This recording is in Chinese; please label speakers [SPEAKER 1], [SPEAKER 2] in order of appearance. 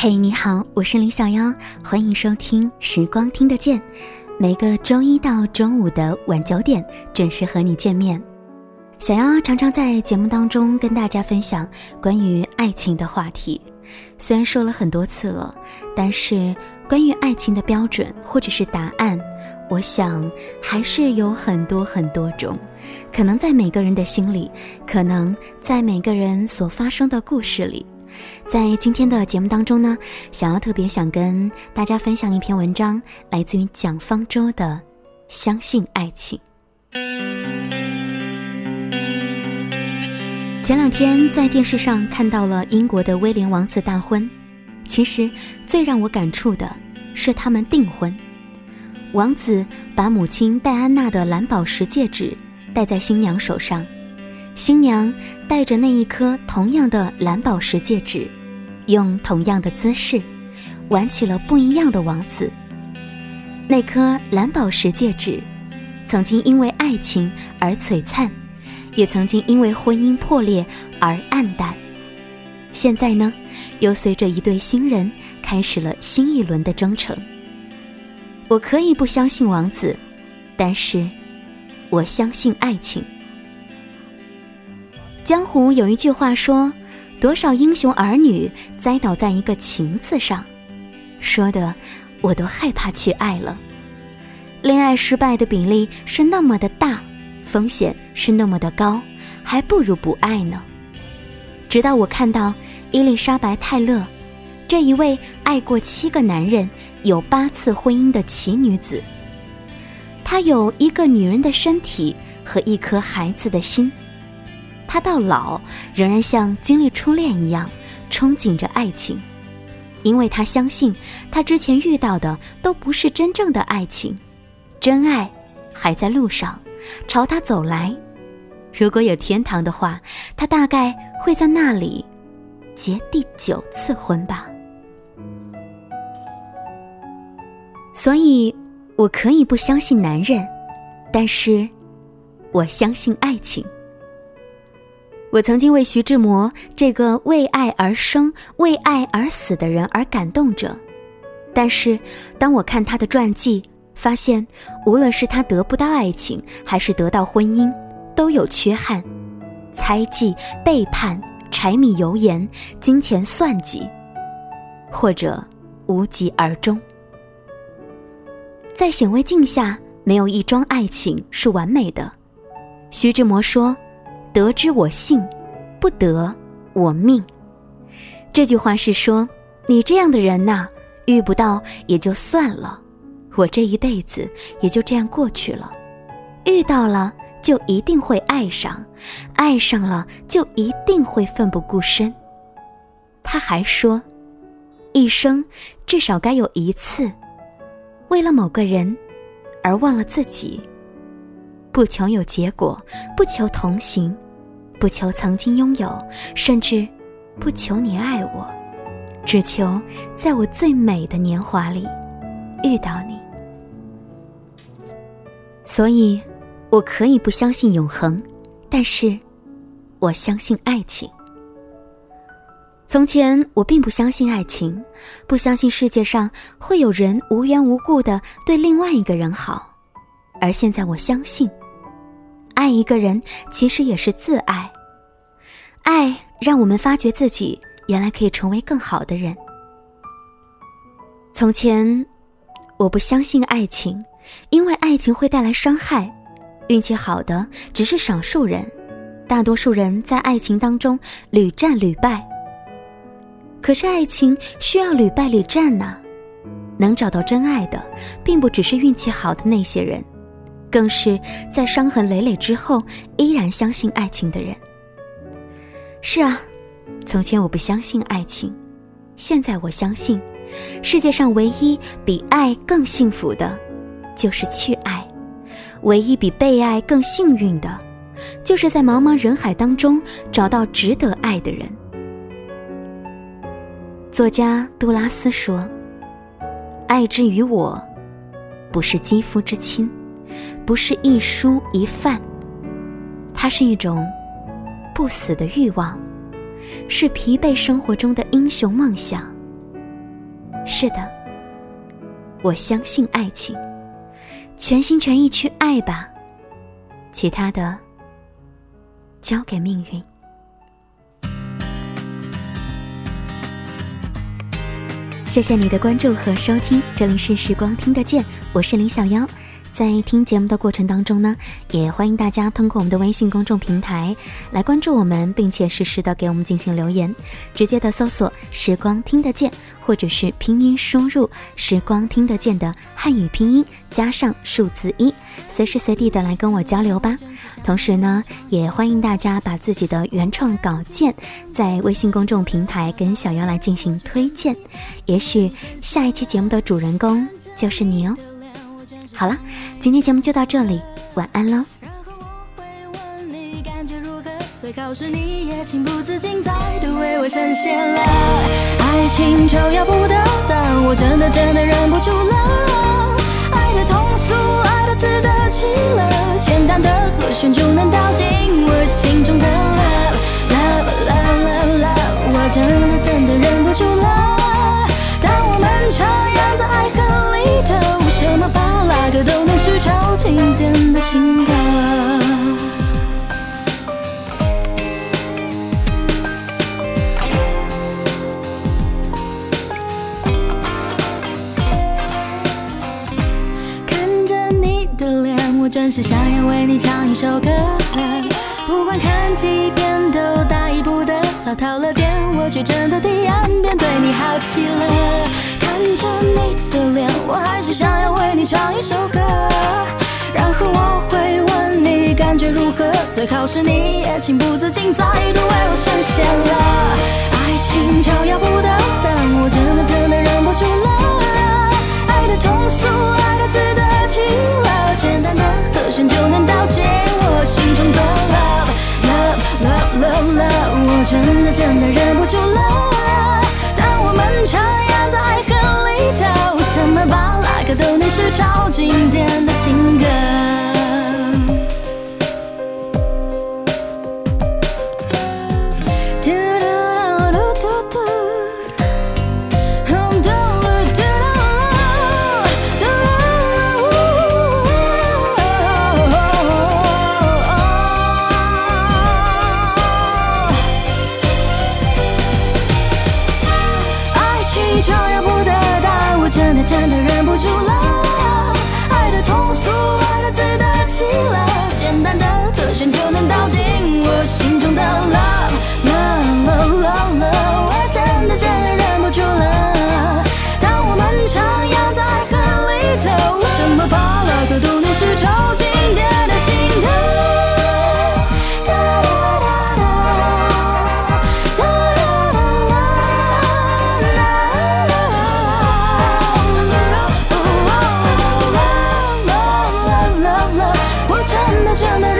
[SPEAKER 1] 嘿，你好，我是李小妖，欢迎收听《时光听得见》，每个周一到周五的晚九点准时和你见面。小妖常常在节目当中跟大家分享关于爱情的话题，虽然说了很多次了，但是关于爱情的标准或者是答案，我想还是有很多很多种，可能在每个人的心里，可能在每个人所发生的故事里。在今天的节目当中呢，想要特别想跟大家分享一篇文章，来自于蒋方舟的《相信爱情》。前两天在电视上看到了英国的威廉王子大婚，其实最让我感触的是他们订婚。王子把母亲戴安娜的蓝宝石戒指戴在新娘手上。新娘戴着那一颗同样的蓝宝石戒指，用同样的姿势，玩起了不一样的王子。那颗蓝宝石戒指，曾经因为爱情而璀璨，也曾经因为婚姻破裂而黯淡。现在呢，又随着一对新人开始了新一轮的征程。我可以不相信王子，但是，我相信爱情。江湖有一句话说：“多少英雄儿女栽倒在一个情字上。”说的我都害怕去爱了。恋爱失败的比例是那么的大，风险是那么的高，还不如不爱呢。直到我看到伊丽莎白·泰勒这一位爱过七个男人、有八次婚姻的奇女子，她有一个女人的身体和一颗孩子的心。他到老仍然像经历初恋一样憧憬着爱情，因为他相信他之前遇到的都不是真正的爱情，真爱还在路上，朝他走来。如果有天堂的话，他大概会在那里结第九次婚吧。所以，我可以不相信男人，但是我相信爱情。我曾经为徐志摩这个为爱而生、为爱而死的人而感动着，但是当我看他的传记，发现无论是他得不到爱情，还是得到婚姻，都有缺憾：猜忌、背叛、柴米油盐、金钱算计，或者无疾而终。在显微镜下，没有一桩爱情是完美的。徐志摩说。得之我幸，不得我命。这句话是说，你这样的人呐，遇不到也就算了，我这一辈子也就这样过去了；遇到了，就一定会爱上，爱上了就一定会奋不顾身。他还说，一生至少该有一次，为了某个人而忘了自己。不求有结果，不求同行。不求曾经拥有，甚至不求你爱我，只求在我最美的年华里遇到你。所以，我可以不相信永恒，但是我相信爱情。从前，我并不相信爱情，不相信世界上会有人无缘无故的对另外一个人好，而现在，我相信。爱一个人其实也是自爱，爱让我们发觉自己原来可以成为更好的人。从前，我不相信爱情，因为爱情会带来伤害。运气好的只是少数人，大多数人在爱情当中屡战屡败。可是爱情需要屡败屡战呐，能找到真爱的，并不只是运气好的那些人。更是在伤痕累累之后依然相信爱情的人。是啊，从前我不相信爱情，现在我相信，世界上唯一比爱更幸福的，就是去爱；唯一比被爱更幸运的，就是在茫茫人海当中找到值得爱的人。作家杜拉斯说：“爱之于我，不是肌肤之亲。”不是一蔬一饭，它是一种不死的欲望，是疲惫生活中的英雄梦想，
[SPEAKER 2] 是的，我相信爱情，全心全意去爱吧，其他的交给命运。谢谢你的关注和收听，这里是时光听得见，我是林小妖。在听节目的过程当中呢，也欢迎大家通过我们的微信公众平台来关注我们，并且实时的给我们进行留言，直接的搜索“时光听得见”。或者是拼音输入“时光听得见”的汉语拼音加上数字一，随时随地的来跟我交流吧。同时呢，也欢迎大家把自己的原创稿件在微信公众平台跟小妖来进行推荐，也许下一期节目的主人公就是你哦。好了，今天节目就到这里，晚安喽。最好是你也情不自禁再度为我深陷了，爱情就要不得，但我真的真的忍不住了。爱的通俗，爱的自得其乐，简单的和弦就能到经典的情歌。看着你的脸，我真是想要为你唱一首歌，不管看几遍都大意不得，老套了点，我却真的第二遍对你好奇了。看着你的脸，我还是想要为你唱一首歌，然后我会问你感觉如何，最好是你也情不自禁再度为我深陷了。爱情就要不得，但我真的真的忍不住了，爱的通俗，爱的自得其乐，简单的。和弦就能道尽我心中的 love love love love love，我真的真的忍不住了。当我们徜徉在爱河里头，什么巴拉歌都能是超经典的情歌。这样的